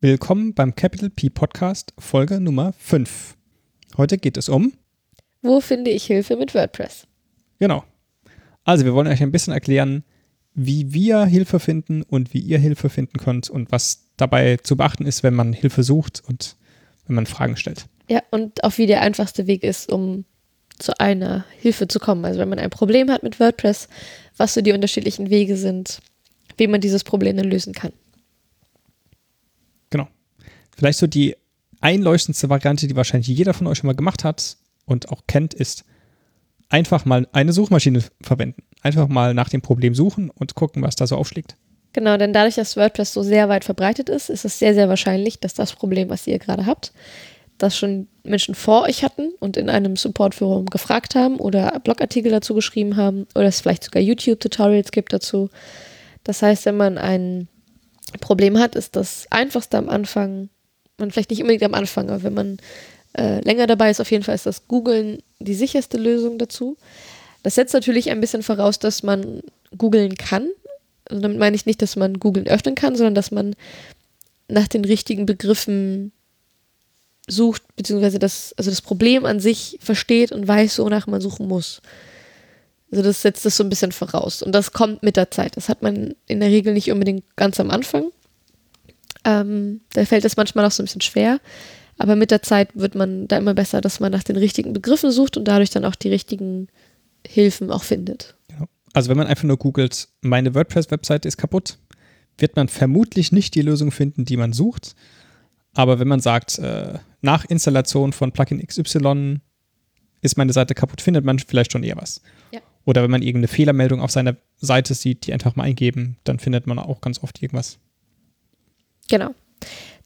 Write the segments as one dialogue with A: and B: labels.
A: Willkommen beim Capital P Podcast, Folge Nummer 5. Heute geht es um.
B: Wo finde ich Hilfe mit WordPress?
A: Genau. Also, wir wollen euch ein bisschen erklären, wie wir Hilfe finden und wie ihr Hilfe finden könnt und was dabei zu beachten ist, wenn man Hilfe sucht und wenn man Fragen stellt.
B: Ja, und auch wie der einfachste Weg ist, um zu einer Hilfe zu kommen. Also, wenn man ein Problem hat mit WordPress, was so die unterschiedlichen Wege sind, wie man dieses Problem dann lösen kann.
A: Vielleicht so die einleuchtendste Variante, die wahrscheinlich jeder von euch schon mal gemacht hat und auch kennt, ist einfach mal eine Suchmaschine verwenden. Einfach mal nach dem Problem suchen und gucken, was da so aufschlägt.
B: Genau, denn dadurch, dass WordPress so sehr weit verbreitet ist, ist es sehr, sehr wahrscheinlich, dass das Problem, was ihr gerade habt, das schon Menschen vor euch hatten und in einem Supportforum gefragt haben oder Blogartikel dazu geschrieben haben oder es vielleicht sogar YouTube-Tutorials gibt dazu. Das heißt, wenn man ein Problem hat, ist das einfachste am Anfang man vielleicht nicht unbedingt am Anfang, aber wenn man äh, länger dabei ist, auf jeden Fall ist das Googeln die sicherste Lösung dazu. Das setzt natürlich ein bisschen voraus, dass man googeln kann. Also damit meine ich nicht, dass man googeln öffnen kann, sondern dass man nach den richtigen Begriffen sucht, beziehungsweise das, also das Problem an sich versteht und weiß, wonach man suchen muss. Also das setzt das so ein bisschen voraus. Und das kommt mit der Zeit. Das hat man in der Regel nicht unbedingt ganz am Anfang. Ähm, da fällt es manchmal auch so ein bisschen schwer. Aber mit der Zeit wird man da immer besser, dass man nach den richtigen Begriffen sucht und dadurch dann auch die richtigen Hilfen auch findet.
A: Genau. Also wenn man einfach nur googelt, meine WordPress-Webseite ist kaputt, wird man vermutlich nicht die Lösung finden, die man sucht. Aber wenn man sagt, äh, nach Installation von Plugin XY ist meine Seite kaputt, findet man vielleicht schon eher was. Ja. Oder wenn man irgendeine Fehlermeldung auf seiner Seite sieht, die einfach mal eingeben, dann findet man auch ganz oft irgendwas.
B: Genau.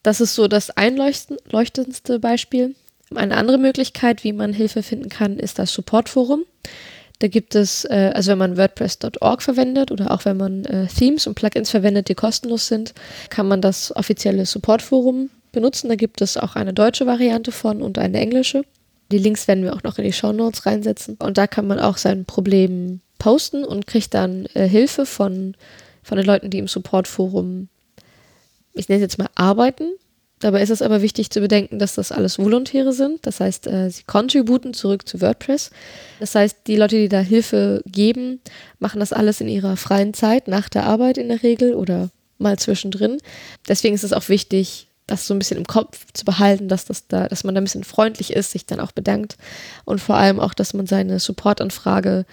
B: Das ist so das einleuchtendste Beispiel. Eine andere Möglichkeit, wie man Hilfe finden kann, ist das Supportforum. Da gibt es, äh, also wenn man WordPress.org verwendet oder auch wenn man äh, Themes und Plugins verwendet, die kostenlos sind, kann man das offizielle Supportforum benutzen. Da gibt es auch eine deutsche Variante von und eine englische. Die Links werden wir auch noch in die Show Notes reinsetzen. Und da kann man auch sein Problem posten und kriegt dann äh, Hilfe von, von den Leuten, die im Supportforum ich nenne es jetzt mal arbeiten. Dabei ist es aber wichtig zu bedenken, dass das alles Volontäre sind. Das heißt, äh, sie contributen zurück zu WordPress. Das heißt, die Leute, die da Hilfe geben, machen das alles in ihrer freien Zeit, nach der Arbeit in der Regel oder mal zwischendrin. Deswegen ist es auch wichtig, das so ein bisschen im Kopf zu behalten, dass, das da, dass man da ein bisschen freundlich ist, sich dann auch bedankt und vor allem auch, dass man seine Supportanfrage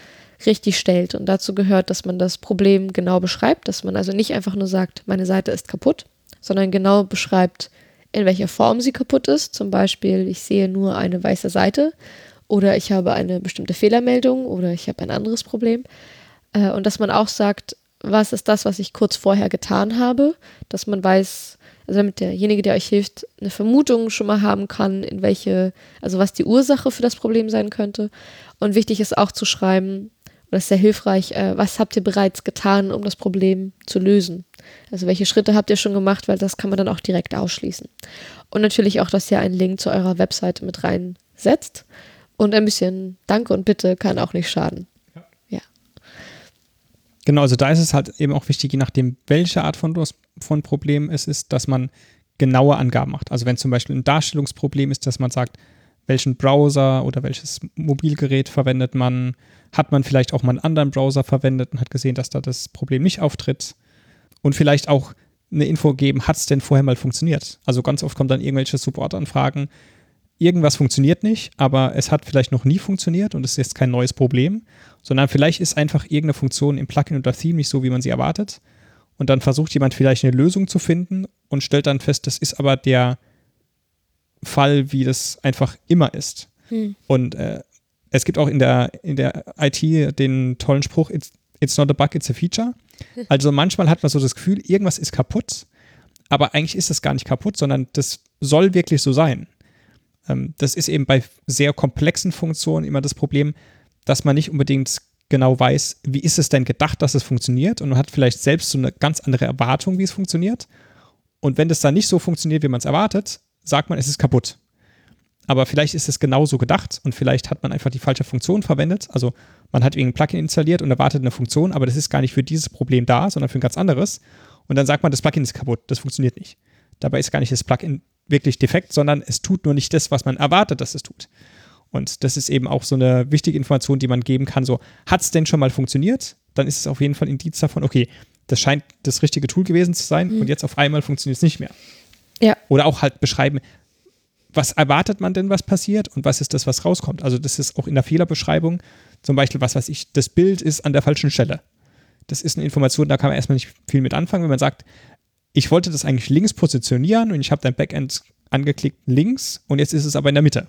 B: richtig stellt. Und dazu gehört, dass man das Problem genau beschreibt, dass man also nicht einfach nur sagt, meine Seite ist kaputt, sondern genau beschreibt, in welcher Form sie kaputt ist. Zum Beispiel, ich sehe nur eine weiße Seite oder ich habe eine bestimmte Fehlermeldung oder ich habe ein anderes Problem. Äh, und dass man auch sagt, was ist das, was ich kurz vorher getan habe, dass man weiß, also damit derjenige, der euch hilft, eine Vermutung schon mal haben kann, in welche, also was die Ursache für das Problem sein könnte. Und wichtig ist auch zu schreiben, und das ist sehr hilfreich, äh, was habt ihr bereits getan, um das Problem zu lösen? Also welche Schritte habt ihr schon gemacht, weil das kann man dann auch direkt ausschließen. Und natürlich auch, dass ihr einen Link zu eurer Webseite mit reinsetzt. Und ein bisschen Danke und Bitte kann auch nicht schaden. Ja. ja.
A: Genau, also da ist es halt eben auch wichtig, je nachdem, welche Art von, von Problem es ist, dass man genaue Angaben macht. Also wenn zum Beispiel ein Darstellungsproblem ist, dass man sagt, welchen Browser oder welches Mobilgerät verwendet man, hat man vielleicht auch mal einen anderen Browser verwendet und hat gesehen, dass da das Problem nicht auftritt und vielleicht auch eine Info geben, hat es denn vorher mal funktioniert? Also ganz oft kommen dann irgendwelche Supportanfragen, irgendwas funktioniert nicht, aber es hat vielleicht noch nie funktioniert und es ist jetzt kein neues Problem, sondern vielleicht ist einfach irgendeine Funktion im Plugin oder Theme nicht so, wie man sie erwartet. Und dann versucht jemand vielleicht eine Lösung zu finden und stellt dann fest, das ist aber der Fall, wie das einfach immer ist. Hm. Und äh, es gibt auch in der, in der IT den tollen Spruch, it's, it's not a bug, it's a feature. Also manchmal hat man so das Gefühl, irgendwas ist kaputt, aber eigentlich ist es gar nicht kaputt, sondern das soll wirklich so sein. Ähm, das ist eben bei sehr komplexen Funktionen immer das Problem, dass man nicht unbedingt genau weiß, wie ist es denn gedacht, dass es funktioniert und man hat vielleicht selbst so eine ganz andere Erwartung, wie es funktioniert. Und wenn das dann nicht so funktioniert, wie man es erwartet, sagt man, es ist kaputt. Aber vielleicht ist es genauso gedacht und vielleicht hat man einfach die falsche Funktion verwendet. Also man hat irgendein Plugin installiert und erwartet eine Funktion, aber das ist gar nicht für dieses Problem da, sondern für ein ganz anderes. Und dann sagt man, das Plugin ist kaputt, das funktioniert nicht. Dabei ist gar nicht das Plugin wirklich defekt, sondern es tut nur nicht das, was man erwartet, dass es tut. Und das ist eben auch so eine wichtige Information, die man geben kann. So, hat es denn schon mal funktioniert? Dann ist es auf jeden Fall Indiz davon, okay, das scheint das richtige Tool gewesen zu sein mhm. und jetzt auf einmal funktioniert es nicht mehr.
B: Ja.
A: Oder auch halt beschreiben, was erwartet man denn, was passiert und was ist das, was rauskommt. Also das ist auch in der Fehlerbeschreibung zum Beispiel, was weiß ich, das Bild ist an der falschen Stelle. Das ist eine Information, da kann man erstmal nicht viel mit anfangen, wenn man sagt, ich wollte das eigentlich links positionieren und ich habe dein Backend angeklickt links und jetzt ist es aber in der Mitte.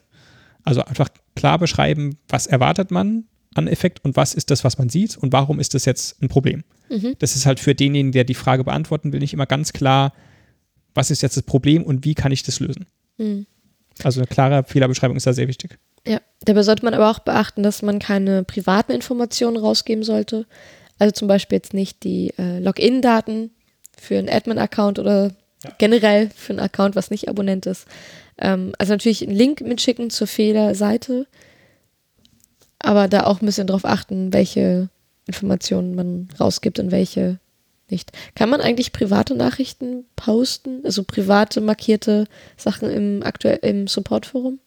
A: Also einfach klar beschreiben, was erwartet man an Effekt und was ist das, was man sieht und warum ist das jetzt ein Problem. Mhm. Das ist halt für denjenigen, der die Frage beantworten will, nicht immer ganz klar, was ist jetzt das Problem und wie kann ich das lösen. Mhm. Also eine klare Fehlerbeschreibung ist da sehr wichtig.
B: Ja, dabei sollte man aber auch beachten, dass man keine privaten Informationen rausgeben sollte. Also zum Beispiel jetzt nicht die äh, Login-Daten für einen Admin-Account oder ja. generell für einen Account, was nicht Abonnent ist. Ähm, also natürlich einen Link mitschicken zur Fehlerseite, aber da auch ein bisschen drauf achten, welche Informationen man rausgibt und welche nicht. Kann man eigentlich private Nachrichten posten, also private markierte Sachen im aktuell im Supportforum?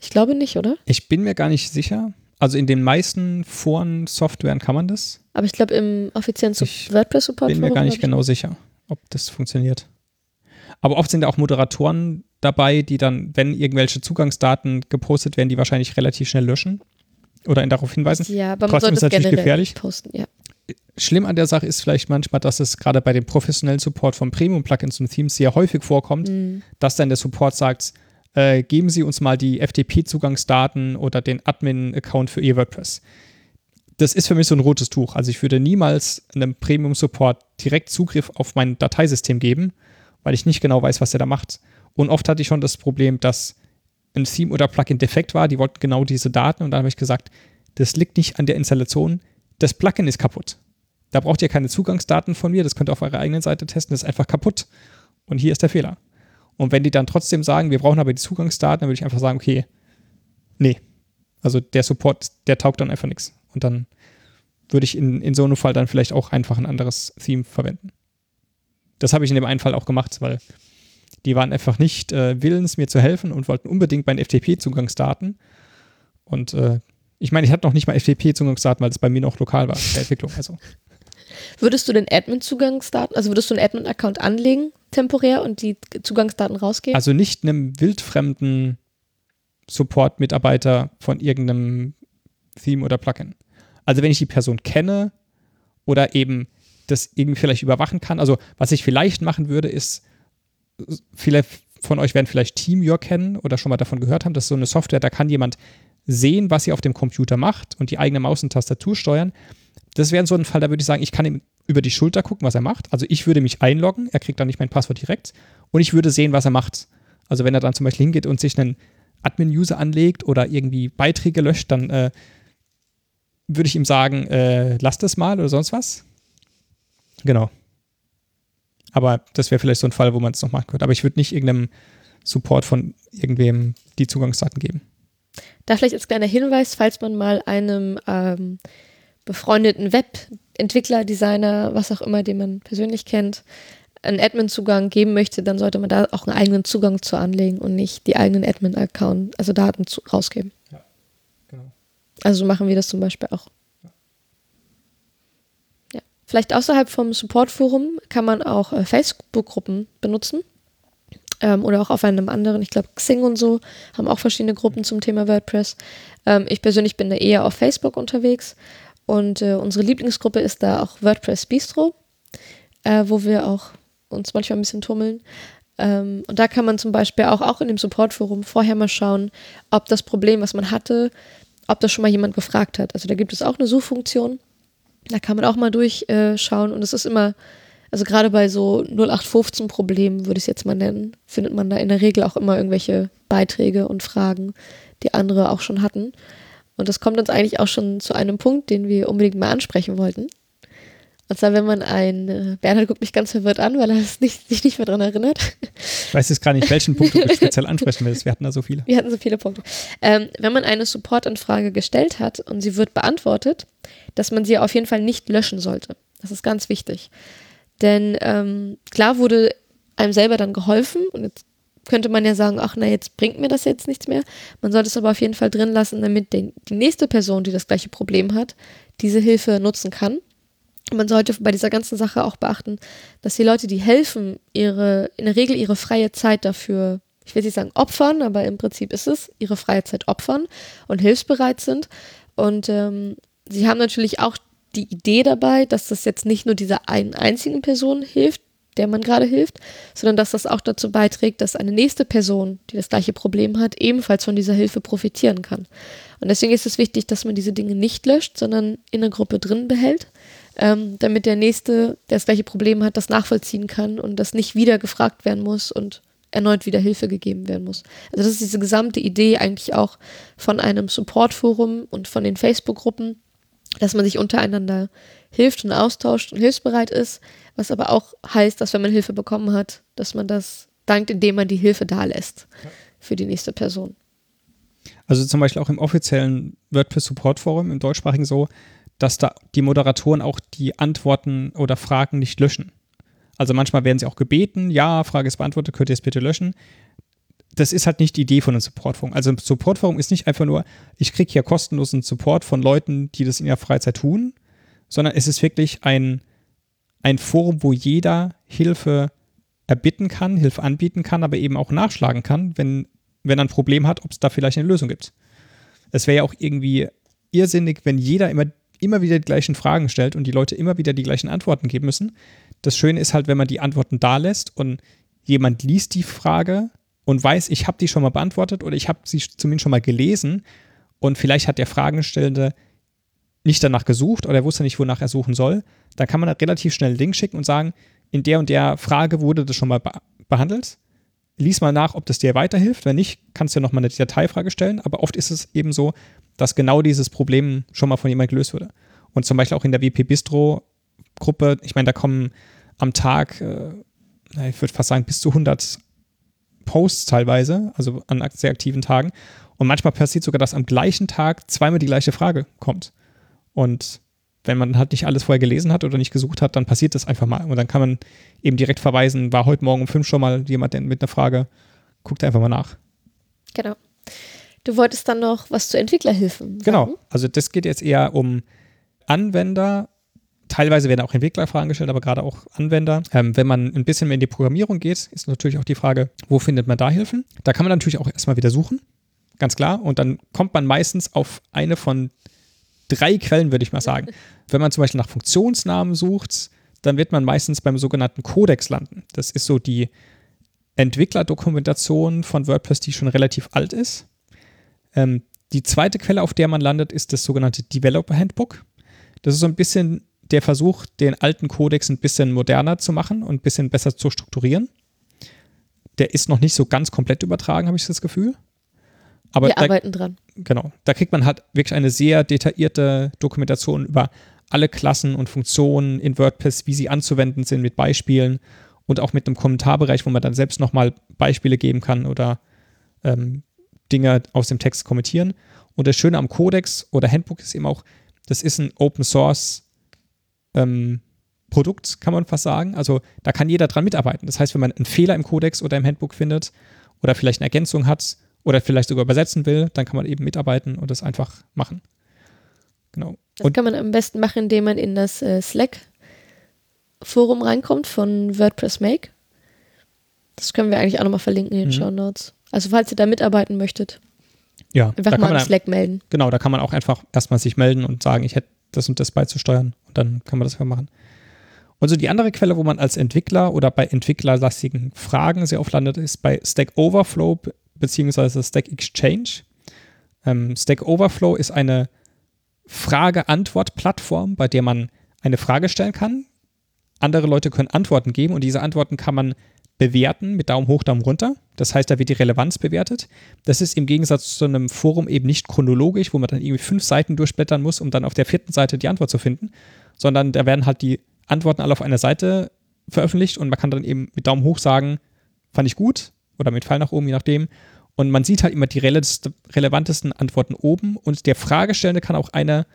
B: Ich glaube nicht, oder?
A: Ich bin mir gar nicht sicher. Also in den meisten Foren-Softwaren kann man das.
B: Aber ich glaube im offiziellen WordPress-Support.
A: Bin mir gar nicht genau sicher ob das funktioniert. Aber oft sind ja auch Moderatoren dabei, die dann, wenn irgendwelche Zugangsdaten gepostet werden, die wahrscheinlich relativ schnell löschen oder ihn darauf hinweisen.
B: Ja, aber man Trotzdem sollte ist natürlich gefährlich. Posten, ja.
A: Schlimm an der Sache ist vielleicht manchmal, dass es gerade bei dem professionellen Support von Premium-Plugins und Themes sehr häufig vorkommt, mhm. dass dann der Support sagt, äh, geben Sie uns mal die FTP-Zugangsdaten oder den Admin-Account für Ihr WordPress das ist für mich so ein rotes Tuch. Also ich würde niemals einem Premium-Support direkt Zugriff auf mein Dateisystem geben, weil ich nicht genau weiß, was er da macht. Und oft hatte ich schon das Problem, dass ein Theme oder Plugin defekt war, die wollten genau diese Daten und dann habe ich gesagt, das liegt nicht an der Installation, das Plugin ist kaputt. Da braucht ihr keine Zugangsdaten von mir, das könnt ihr auf eurer eigenen Seite testen, das ist einfach kaputt. Und hier ist der Fehler. Und wenn die dann trotzdem sagen, wir brauchen aber die Zugangsdaten, dann würde ich einfach sagen, okay, nee. Also der Support, der taugt dann einfach nichts. Und dann würde ich in, in so einem Fall dann vielleicht auch einfach ein anderes Theme verwenden. Das habe ich in dem einen Fall auch gemacht, weil die waren einfach nicht äh, willens, mir zu helfen und wollten unbedingt meine FTP-Zugangsdaten. Und äh, ich meine, ich hatte noch nicht mal FTP-Zugangsdaten, weil es bei mir noch lokal war, der Entwicklung. Also.
B: Würdest du den Admin-Zugangsdaten, also würdest du einen Admin-Account anlegen, temporär, und die Zugangsdaten rausgeben?
A: Also nicht einem wildfremden Support-Mitarbeiter von irgendeinem Theme oder Plugin. Also wenn ich die Person kenne oder eben das irgendwie vielleicht überwachen kann. Also was ich vielleicht machen würde, ist, viele von euch werden vielleicht TeamViewer kennen oder schon mal davon gehört haben. Das ist so eine Software, da kann jemand sehen, was ihr auf dem Computer macht und die eigene Maus und Tastatur steuern. Das wäre so ein Fall, da würde ich sagen, ich kann ihm über die Schulter gucken, was er macht. Also ich würde mich einloggen, er kriegt dann nicht mein Passwort direkt und ich würde sehen, was er macht. Also wenn er dann zum Beispiel hingeht und sich einen Admin-User anlegt oder irgendwie Beiträge löscht, dann äh, würde ich ihm sagen, äh, lass das mal oder sonst was. Genau. Aber das wäre vielleicht so ein Fall, wo man es noch machen könnte. Aber ich würde nicht irgendeinem Support von irgendwem die Zugangsdaten geben.
B: Da vielleicht als kleiner Hinweis, falls man mal einem ähm, befreundeten Webentwickler, Designer, was auch immer, den man persönlich kennt, einen Admin-Zugang geben möchte, dann sollte man da auch einen eigenen Zugang zu anlegen und nicht die eigenen Admin-Account, also Daten zu, rausgeben. Also machen wir das zum Beispiel auch. Vielleicht außerhalb vom Support-Forum kann man auch äh, Facebook-Gruppen benutzen. Ähm, oder auch auf einem anderen, ich glaube Xing und so, haben auch verschiedene Gruppen zum Thema WordPress. Ähm, ich persönlich bin da eher auf Facebook unterwegs und äh, unsere Lieblingsgruppe ist da auch WordPress Bistro, äh, wo wir auch uns manchmal ein bisschen tummeln. Ähm, und da kann man zum Beispiel auch, auch in dem Support-Forum vorher mal schauen, ob das Problem, was man hatte, ob das schon mal jemand gefragt hat. Also da gibt es auch eine Suchfunktion. Da kann man auch mal durchschauen und es ist immer, also gerade bei so 0815 Problemen, würde ich es jetzt mal nennen, findet man da in der Regel auch immer irgendwelche Beiträge und Fragen, die andere auch schon hatten. Und das kommt uns eigentlich auch schon zu einem Punkt, den wir unbedingt mal ansprechen wollten. Und zwar, wenn man ein, äh, Bernhard guckt mich ganz verwirrt an, weil er nicht, sich nicht mehr daran erinnert.
A: Ich weiß jetzt gar nicht, welchen Punkt du speziell ansprechen willst. Wir hatten da so viele.
B: Wir hatten so viele Punkte. Ähm, wenn man eine Supportanfrage gestellt hat und sie wird beantwortet, dass man sie auf jeden Fall nicht löschen sollte. Das ist ganz wichtig. Denn ähm, klar wurde einem selber dann geholfen und jetzt könnte man ja sagen, ach na, jetzt bringt mir das jetzt nichts mehr. Man sollte es aber auf jeden Fall drin lassen, damit den, die nächste Person, die das gleiche Problem hat, diese Hilfe nutzen kann. Man sollte bei dieser ganzen Sache auch beachten, dass die Leute, die helfen, ihre, in der Regel ihre freie Zeit dafür, ich will nicht sagen opfern, aber im Prinzip ist es, ihre freie Zeit opfern und hilfsbereit sind. Und ähm, sie haben natürlich auch die Idee dabei, dass das jetzt nicht nur dieser einen einzigen Person hilft, der man gerade hilft, sondern dass das auch dazu beiträgt, dass eine nächste Person, die das gleiche Problem hat, ebenfalls von dieser Hilfe profitieren kann. Und deswegen ist es wichtig, dass man diese Dinge nicht löscht, sondern in der Gruppe drin behält, ähm, damit der nächste, der das gleiche Problem hat, das nachvollziehen kann und das nicht wieder gefragt werden muss und erneut wieder Hilfe gegeben werden muss. Also das ist diese gesamte Idee eigentlich auch von einem Supportforum und von den Facebook-Gruppen, dass man sich untereinander hilft und austauscht und hilfsbereit ist, was aber auch heißt, dass wenn man Hilfe bekommen hat, dass man das dankt, indem man die Hilfe da lässt für die nächste Person.
A: Also zum Beispiel auch im offiziellen WordPress Support Forum im deutschsprachigen so, dass da die Moderatoren auch die Antworten oder Fragen nicht löschen. Also manchmal werden sie auch gebeten, ja, Frage ist beantwortet, könnt ihr es bitte löschen. Das ist halt nicht die Idee von einem Supportforum. Also ein Supportforum ist nicht einfach nur, ich kriege hier kostenlosen Support von Leuten, die das in ihrer Freizeit tun, sondern es ist wirklich ein, ein Forum, wo jeder Hilfe erbitten kann, Hilfe anbieten kann, aber eben auch nachschlagen kann, wenn, wenn er ein Problem hat, ob es da vielleicht eine Lösung gibt. Es wäre ja auch irgendwie irrsinnig, wenn jeder immer, immer wieder die gleichen Fragen stellt und die Leute immer wieder die gleichen Antworten geben müssen. Das Schöne ist halt, wenn man die Antworten da lässt und jemand liest die Frage und weiß, ich habe die schon mal beantwortet oder ich habe sie zumindest schon mal gelesen und vielleicht hat der Fragenstellende nicht danach gesucht oder er wusste nicht, wonach er suchen soll, dann kann man da relativ schnell einen Link schicken und sagen, in der und der Frage wurde das schon mal be behandelt. Lies mal nach, ob das dir weiterhilft. Wenn nicht, kannst du ja nochmal eine Dateifrage stellen. Aber oft ist es eben so, dass genau dieses Problem schon mal von jemandem gelöst wurde. Und zum Beispiel auch in der WP Bistro Gruppe, ich meine, da kommen am Tag, äh, ich würde fast sagen, bis zu 100 Posts teilweise, also an sehr aktiven Tagen. Und manchmal passiert sogar, dass am gleichen Tag zweimal die gleiche Frage kommt. Und wenn man halt nicht alles vorher gelesen hat oder nicht gesucht hat, dann passiert das einfach mal. Und dann kann man eben direkt verweisen, war heute Morgen um fünf schon mal jemand mit einer Frage, guckt einfach mal nach.
B: Genau. Du wolltest dann noch was zu Entwicklerhilfen
A: sagen. Genau. Also das geht jetzt eher um Anwender. Teilweise werden auch Entwicklerfragen gestellt, aber gerade auch Anwender. Ähm, wenn man ein bisschen mehr in die Programmierung geht, ist natürlich auch die Frage, wo findet man da Hilfen? Da kann man natürlich auch erstmal wieder suchen. Ganz klar. Und dann kommt man meistens auf eine von drei Quellen, würde ich mal sagen. Wenn man zum Beispiel nach Funktionsnamen sucht, dann wird man meistens beim sogenannten Codex landen. Das ist so die Entwicklerdokumentation von WordPress, die schon relativ alt ist. Ähm, die zweite Quelle, auf der man landet, ist das sogenannte Developer Handbook. Das ist so ein bisschen der Versuch, den alten Codex ein bisschen moderner zu machen und ein bisschen besser zu strukturieren. Der ist noch nicht so ganz komplett übertragen, habe ich das Gefühl. Aber
B: Wir
A: da,
B: arbeiten dran.
A: Genau. Da kriegt man halt wirklich eine sehr detaillierte Dokumentation über alle Klassen und Funktionen in WordPress, wie sie anzuwenden sind mit Beispielen und auch mit einem Kommentarbereich, wo man dann selbst nochmal Beispiele geben kann oder ähm, Dinge aus dem Text kommentieren. Und das Schöne am Codex oder Handbook ist eben auch, das ist ein Open Source ähm, Produkt, kann man fast sagen. Also da kann jeder dran mitarbeiten. Das heißt, wenn man einen Fehler im Codex oder im Handbook findet oder vielleicht eine Ergänzung hat, oder vielleicht sogar übersetzen will, dann kann man eben mitarbeiten und das einfach machen. Genau.
B: Das und kann man am besten machen, indem man in das äh, Slack-Forum reinkommt von WordPress Make. Das können wir eigentlich auch nochmal verlinken in den mhm. Show Notes. Also falls ihr da mitarbeiten möchtet,
A: ja,
B: einfach mal an Slack melden.
A: Genau, da kann man auch einfach erstmal sich melden und sagen, ich hätte das und das beizusteuern und dann kann man das ja machen. Und so die andere Quelle, wo man als Entwickler oder bei entwicklerlastigen Fragen sehr oft landet, ist bei Stack Overflow beziehungsweise Stack Exchange. Ähm, Stack Overflow ist eine Frage-Antwort-Plattform, bei der man eine Frage stellen kann. Andere Leute können Antworten geben und diese Antworten kann man bewerten mit Daumen hoch, Daumen runter. Das heißt, da wird die Relevanz bewertet. Das ist im Gegensatz zu einem Forum eben nicht chronologisch, wo man dann irgendwie fünf Seiten durchblättern muss, um dann auf der vierten Seite die Antwort zu finden, sondern da werden halt die Antworten alle auf einer Seite veröffentlicht und man kann dann eben mit Daumen hoch sagen, fand ich gut, oder mit Pfeil nach oben, je nachdem. Und man sieht halt immer die relevantesten Antworten oben und der Fragestellende kann auch eine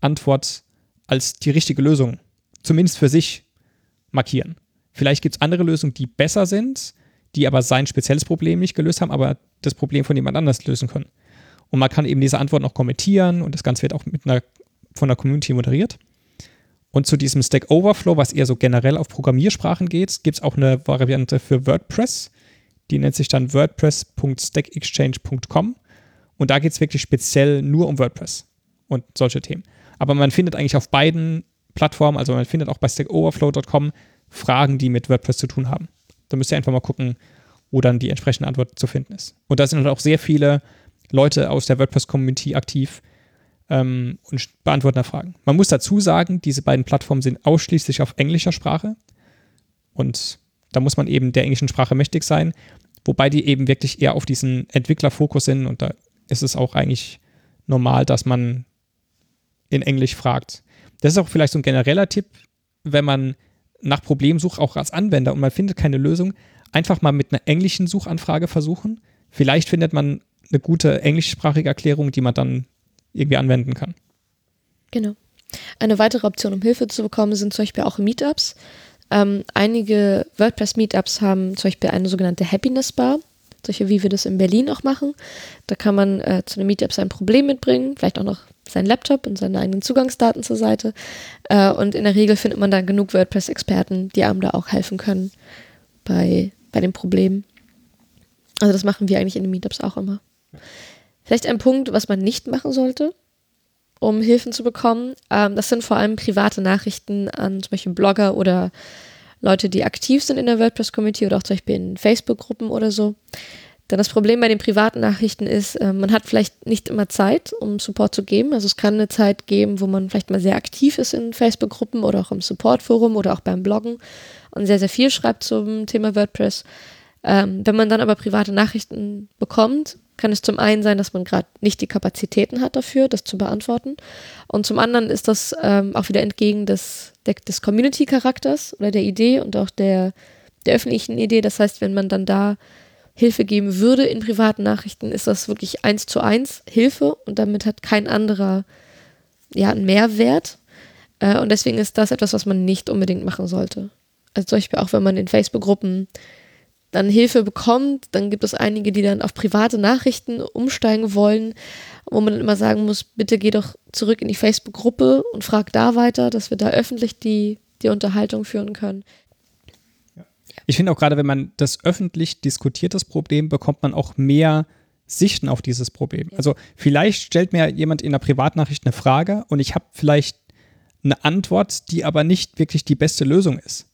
A: Antwort als die richtige Lösung, zumindest für sich, markieren. Vielleicht gibt es andere Lösungen, die besser sind, die aber sein spezielles Problem nicht gelöst haben, aber das Problem von jemand anders lösen können. Und man kann eben diese Antwort noch kommentieren und das Ganze wird auch mit einer, von der Community moderiert. Und zu diesem Stack Overflow, was eher so generell auf Programmiersprachen geht, gibt es auch eine Variante für WordPress. Die nennt sich dann wordpress.stackexchange.com. Und da geht es wirklich speziell nur um WordPress und solche Themen. Aber man findet eigentlich auf beiden Plattformen, also man findet auch bei stackoverflow.com Fragen, die mit WordPress zu tun haben. Da müsst ihr einfach mal gucken, wo dann die entsprechende Antwort zu finden ist. Und da sind halt auch sehr viele Leute aus der WordPress-Community aktiv ähm, und beantworten da Fragen. Man muss dazu sagen, diese beiden Plattformen sind ausschließlich auf englischer Sprache. Und da muss man eben der englischen Sprache mächtig sein, wobei die eben wirklich eher auf diesen Entwicklerfokus sind und da ist es auch eigentlich normal, dass man in Englisch fragt. Das ist auch vielleicht so ein genereller Tipp, wenn man nach Problemen sucht, auch als Anwender und man findet keine Lösung, einfach mal mit einer englischen Suchanfrage versuchen. Vielleicht findet man eine gute englischsprachige Erklärung, die man dann irgendwie anwenden kann.
B: Genau. Eine weitere Option, um Hilfe zu bekommen, sind zum Beispiel auch Meetups. Ähm, einige WordPress-Meetups haben zum Beispiel eine sogenannte Happiness Bar, solche wie wir das in Berlin auch machen. Da kann man äh, zu einem Meetup sein Problem mitbringen, vielleicht auch noch seinen Laptop und seine eigenen Zugangsdaten zur Seite. Äh, und in der Regel findet man da genug WordPress-Experten, die einem da auch helfen können bei, bei den Problemen. Also das machen wir eigentlich in den Meetups auch immer. Vielleicht ein Punkt, was man nicht machen sollte, um Hilfen zu bekommen. Ähm, das sind vor allem private Nachrichten an zum Beispiel Blogger oder Leute, die aktiv sind in der WordPress-Community oder auch zum Beispiel in Facebook-Gruppen oder so. Denn das Problem bei den privaten Nachrichten ist, äh, man hat vielleicht nicht immer Zeit, um Support zu geben. Also es kann eine Zeit geben, wo man vielleicht mal sehr aktiv ist in Facebook-Gruppen oder auch im Support-Forum oder auch beim Bloggen und sehr, sehr viel schreibt zum Thema WordPress. Ähm, wenn man dann aber private Nachrichten bekommt, kann es zum einen sein, dass man gerade nicht die Kapazitäten hat dafür, das zu beantworten. Und zum anderen ist das ähm, auch wieder entgegen des, des Community-Charakters oder der Idee und auch der, der öffentlichen Idee. Das heißt, wenn man dann da Hilfe geben würde in privaten Nachrichten, ist das wirklich eins zu eins Hilfe und damit hat kein anderer ja, einen Mehrwert. Äh, und deswegen ist das etwas, was man nicht unbedingt machen sollte. Also zum Beispiel auch, wenn man in Facebook-Gruppen dann Hilfe bekommt, dann gibt es einige, die dann auf private Nachrichten umsteigen wollen, wo man dann immer sagen muss, bitte geh doch zurück in die Facebook-Gruppe und frag da weiter, dass wir da öffentlich die, die Unterhaltung führen können.
A: Ich finde auch gerade, wenn man das öffentlich diskutiert, das Problem, bekommt man auch mehr Sichten auf dieses Problem. Ja. Also vielleicht stellt mir jemand in einer Privatnachricht eine Frage und ich habe vielleicht eine Antwort, die aber nicht wirklich die beste Lösung ist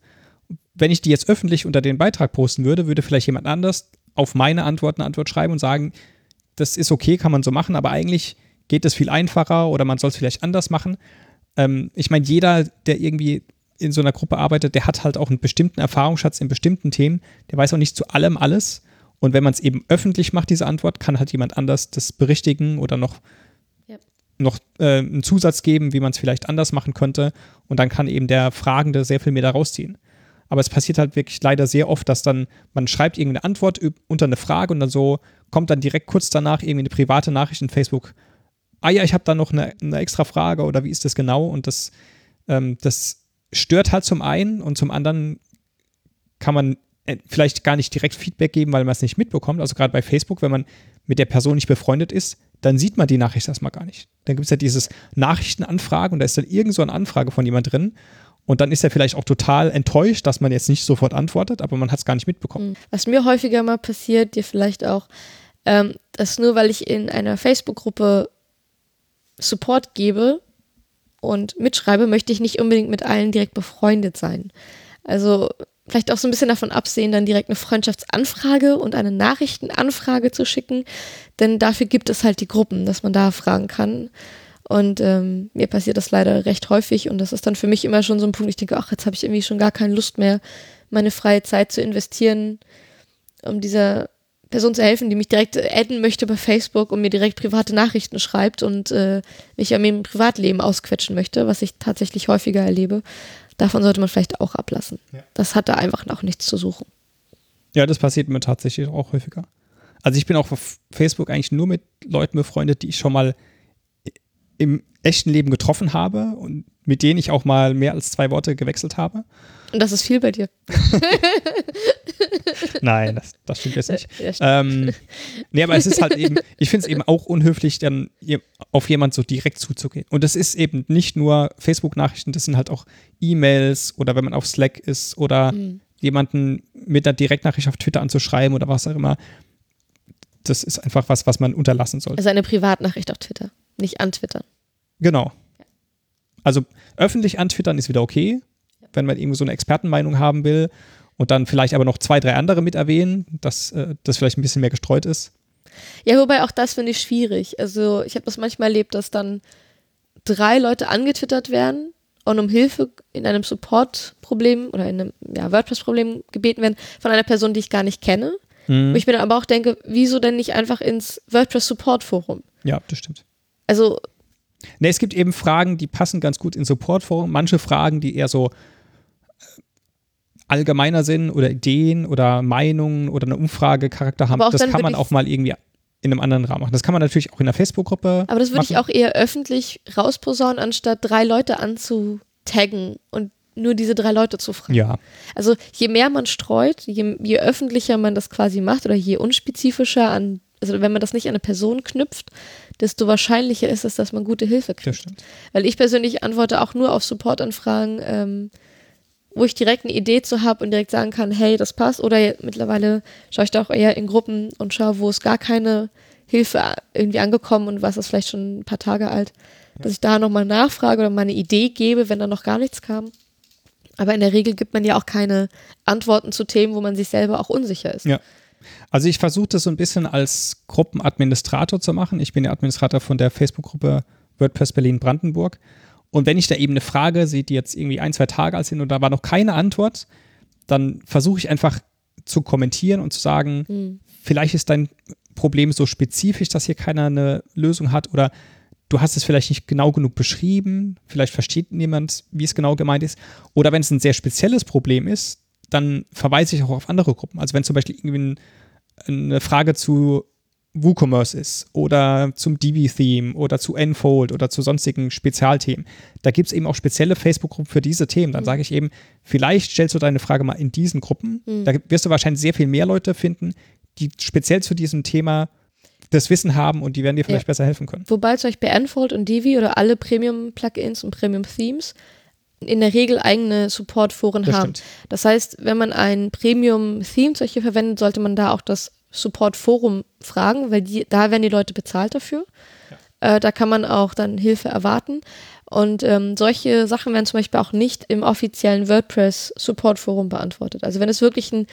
A: wenn ich die jetzt öffentlich unter den Beitrag posten würde, würde vielleicht jemand anders auf meine Antwort eine Antwort schreiben und sagen, das ist okay, kann man so machen, aber eigentlich geht es viel einfacher oder man soll es vielleicht anders machen. Ähm, ich meine, jeder, der irgendwie in so einer Gruppe arbeitet, der hat halt auch einen bestimmten Erfahrungsschatz in bestimmten Themen. Der weiß auch nicht zu allem alles. Und wenn man es eben öffentlich macht, diese Antwort, kann halt jemand anders das berichtigen oder noch, ja. noch äh, einen Zusatz geben, wie man es vielleicht anders machen könnte. Und dann kann eben der Fragende sehr viel mehr da rausziehen. Aber es passiert halt wirklich leider sehr oft, dass dann man schreibt irgendeine Antwort unter eine Frage und dann so kommt dann direkt kurz danach irgendwie eine private Nachricht in Facebook. Ah ja, ich habe da noch eine, eine, extra Frage oder wie ist das genau? Und das, ähm, das stört halt zum einen und zum anderen kann man äh, vielleicht gar nicht direkt Feedback geben, weil man es nicht mitbekommt. Also gerade bei Facebook, wenn man mit der Person nicht befreundet ist, dann sieht man die Nachricht erstmal gar nicht. Dann gibt es ja dieses Nachrichtenanfragen und da ist dann irgend so eine Anfrage von jemand drin und dann ist er vielleicht auch total enttäuscht, dass man jetzt nicht sofort antwortet, aber man hat es gar nicht mitbekommen. Mhm.
B: Was mir häufiger mal passiert, dir vielleicht auch, ähm, dass nur weil ich in einer Facebook-Gruppe Support gebe und mitschreibe, möchte ich nicht unbedingt mit allen direkt befreundet sein. Also vielleicht auch so ein bisschen davon absehen, dann direkt eine Freundschaftsanfrage und eine Nachrichtenanfrage zu schicken, denn dafür gibt es halt die Gruppen, dass man da fragen kann. Und ähm, mir passiert das leider recht häufig und das ist dann für mich immer schon so ein Punkt, ich denke, ach, jetzt habe ich irgendwie schon gar keine Lust mehr, meine freie Zeit zu investieren, um dieser Person zu helfen, die mich direkt adden möchte bei Facebook und mir direkt private Nachrichten schreibt und äh, mich an meinem Privatleben ausquetschen möchte, was ich tatsächlich häufiger erlebe. Davon sollte man vielleicht auch ablassen. Ja. Das hat da einfach auch nichts zu suchen.
A: Ja, das passiert mir tatsächlich auch häufiger. Also ich bin auch auf Facebook eigentlich nur mit Leuten befreundet, die ich schon mal im echten Leben getroffen habe und mit denen ich auch mal mehr als zwei Worte gewechselt habe.
B: Und das ist viel bei dir.
A: Nein, das, das stimmt jetzt nicht. Ja, ähm, nee, aber es ist halt eben, ich finde es eben auch unhöflich, dann auf jemand so direkt zuzugehen. Und das ist eben nicht nur Facebook-Nachrichten, das sind halt auch E-Mails oder wenn man auf Slack ist oder mhm. jemanden mit einer Direktnachricht auf Twitter anzuschreiben oder was auch immer. Das ist einfach was, was man unterlassen sollte.
B: Also eine Privatnachricht auf Twitter, nicht antwittern.
A: Genau. Also öffentlich antwittern ist wieder okay, wenn man irgendwie so eine Expertenmeinung haben will und dann vielleicht aber noch zwei, drei andere mit erwähnen, dass äh, das vielleicht ein bisschen mehr gestreut ist.
B: Ja, wobei auch das finde ich schwierig. Also ich habe das manchmal erlebt, dass dann drei Leute angetwittert werden und um Hilfe in einem Support-Problem oder in einem ja, WordPress-Problem gebeten werden von einer Person, die ich gar nicht kenne. Mhm. Wo ich mir dann aber auch denke, wieso denn nicht einfach ins WordPress-Support-Forum?
A: Ja, das stimmt.
B: Also.
A: Ne, es gibt eben Fragen, die passen ganz gut ins Support-Forum. Manche Fragen, die eher so allgemeiner sind oder Ideen oder Meinungen oder eine Umfragecharakter haben, das kann man auch mal irgendwie in einem anderen Rahmen machen. Das kann man natürlich auch in der Facebook-Gruppe.
B: Aber das würde ich auch eher öffentlich rausposaunen, anstatt drei Leute anzutaggen und nur diese drei Leute zu fragen.
A: Ja.
B: Also je mehr man streut, je, je öffentlicher man das quasi macht oder je unspezifischer an, also wenn man das nicht an eine Person knüpft, desto wahrscheinlicher ist es, dass man gute Hilfe kriegt. Weil ich persönlich antworte auch nur auf Supportanfragen, ähm, wo ich direkt eine Idee zu habe und direkt sagen kann, hey, das passt. Oder mittlerweile schaue ich da auch eher in Gruppen und schaue, wo es gar keine Hilfe irgendwie angekommen und was ist vielleicht schon ein paar Tage alt, ja. dass ich da nochmal nachfrage oder mal eine Idee gebe, wenn da noch gar nichts kam. Aber in der Regel gibt man ja auch keine Antworten zu Themen, wo man sich selber auch unsicher ist.
A: Ja. Also ich versuche das so ein bisschen als Gruppenadministrator zu machen. Ich bin der Administrator von der Facebook-Gruppe WordPress Berlin Brandenburg und wenn ich da eben eine Frage sehe, die jetzt irgendwie ein, zwei Tage alt sind und da war noch keine Antwort, dann versuche ich einfach zu kommentieren und zu sagen, mhm. vielleicht ist dein Problem so spezifisch, dass hier keiner eine Lösung hat oder du hast es vielleicht nicht genau genug beschrieben, vielleicht versteht niemand, wie es genau gemeint ist. Oder wenn es ein sehr spezielles Problem ist, dann verweise ich auch auf andere Gruppen. Also wenn zum Beispiel irgendwie eine Frage zu WooCommerce ist oder zum Divi-Theme oder zu Enfold oder zu sonstigen Spezialthemen. Da gibt es eben auch spezielle Facebook-Gruppen für diese Themen. Dann mhm. sage ich eben, vielleicht stellst du deine Frage mal in diesen Gruppen. Mhm. Da wirst du wahrscheinlich sehr viel mehr Leute finden, die speziell zu diesem Thema das Wissen haben und die werden dir vielleicht ja. besser helfen können.
B: Wobei zum Beispiel Enfold und Divi oder alle Premium-Plugins und Premium-Themes in der Regel eigene Support-Foren haben. Stimmt. Das heißt, wenn man ein Premium-Theme solche verwendet, sollte man da auch das Support-Forum fragen, weil die, da werden die Leute bezahlt dafür. Ja. Äh, da kann man auch dann Hilfe erwarten. Und ähm, solche Sachen werden zum Beispiel auch nicht im offiziellen WordPress-Support-Forum beantwortet. Also wenn es wirklich ein,